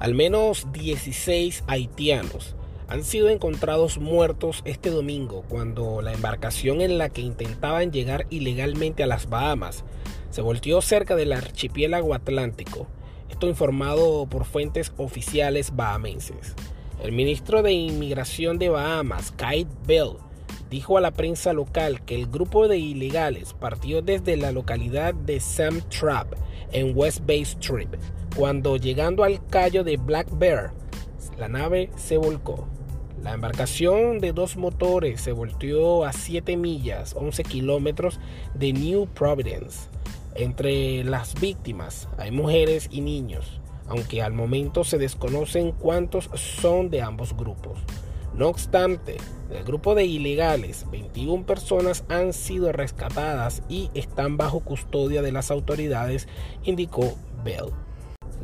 Al menos 16 haitianos han sido encontrados muertos este domingo cuando la embarcación en la que intentaban llegar ilegalmente a las Bahamas se volteó cerca del archipiélago atlántico. Esto informado por fuentes oficiales bahamenses. El ministro de Inmigración de Bahamas, Kate Bell, dijo a la prensa local que el grupo de ilegales partió desde la localidad de Sam Trap en West Bay Strip cuando llegando al callo de Black Bear, la nave se volcó. La embarcación de dos motores se volteó a 7 millas, 11 kilómetros de New Providence. Entre las víctimas hay mujeres y niños, aunque al momento se desconocen cuántos son de ambos grupos. No obstante, del grupo de ilegales, 21 personas han sido rescatadas y están bajo custodia de las autoridades, indicó Bell.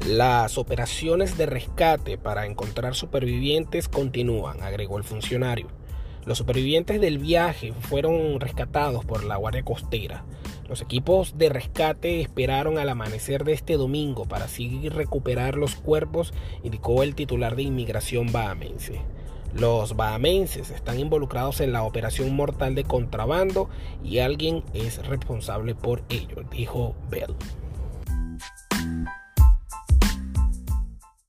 Las operaciones de rescate para encontrar supervivientes continúan, agregó el funcionario. Los supervivientes del viaje fueron rescatados por la Guardia Costera. Los equipos de rescate esperaron al amanecer de este domingo para así recuperar los cuerpos, indicó el titular de inmigración bahamense. Los bahamenses están involucrados en la operación mortal de contrabando y alguien es responsable por ello, dijo Bell.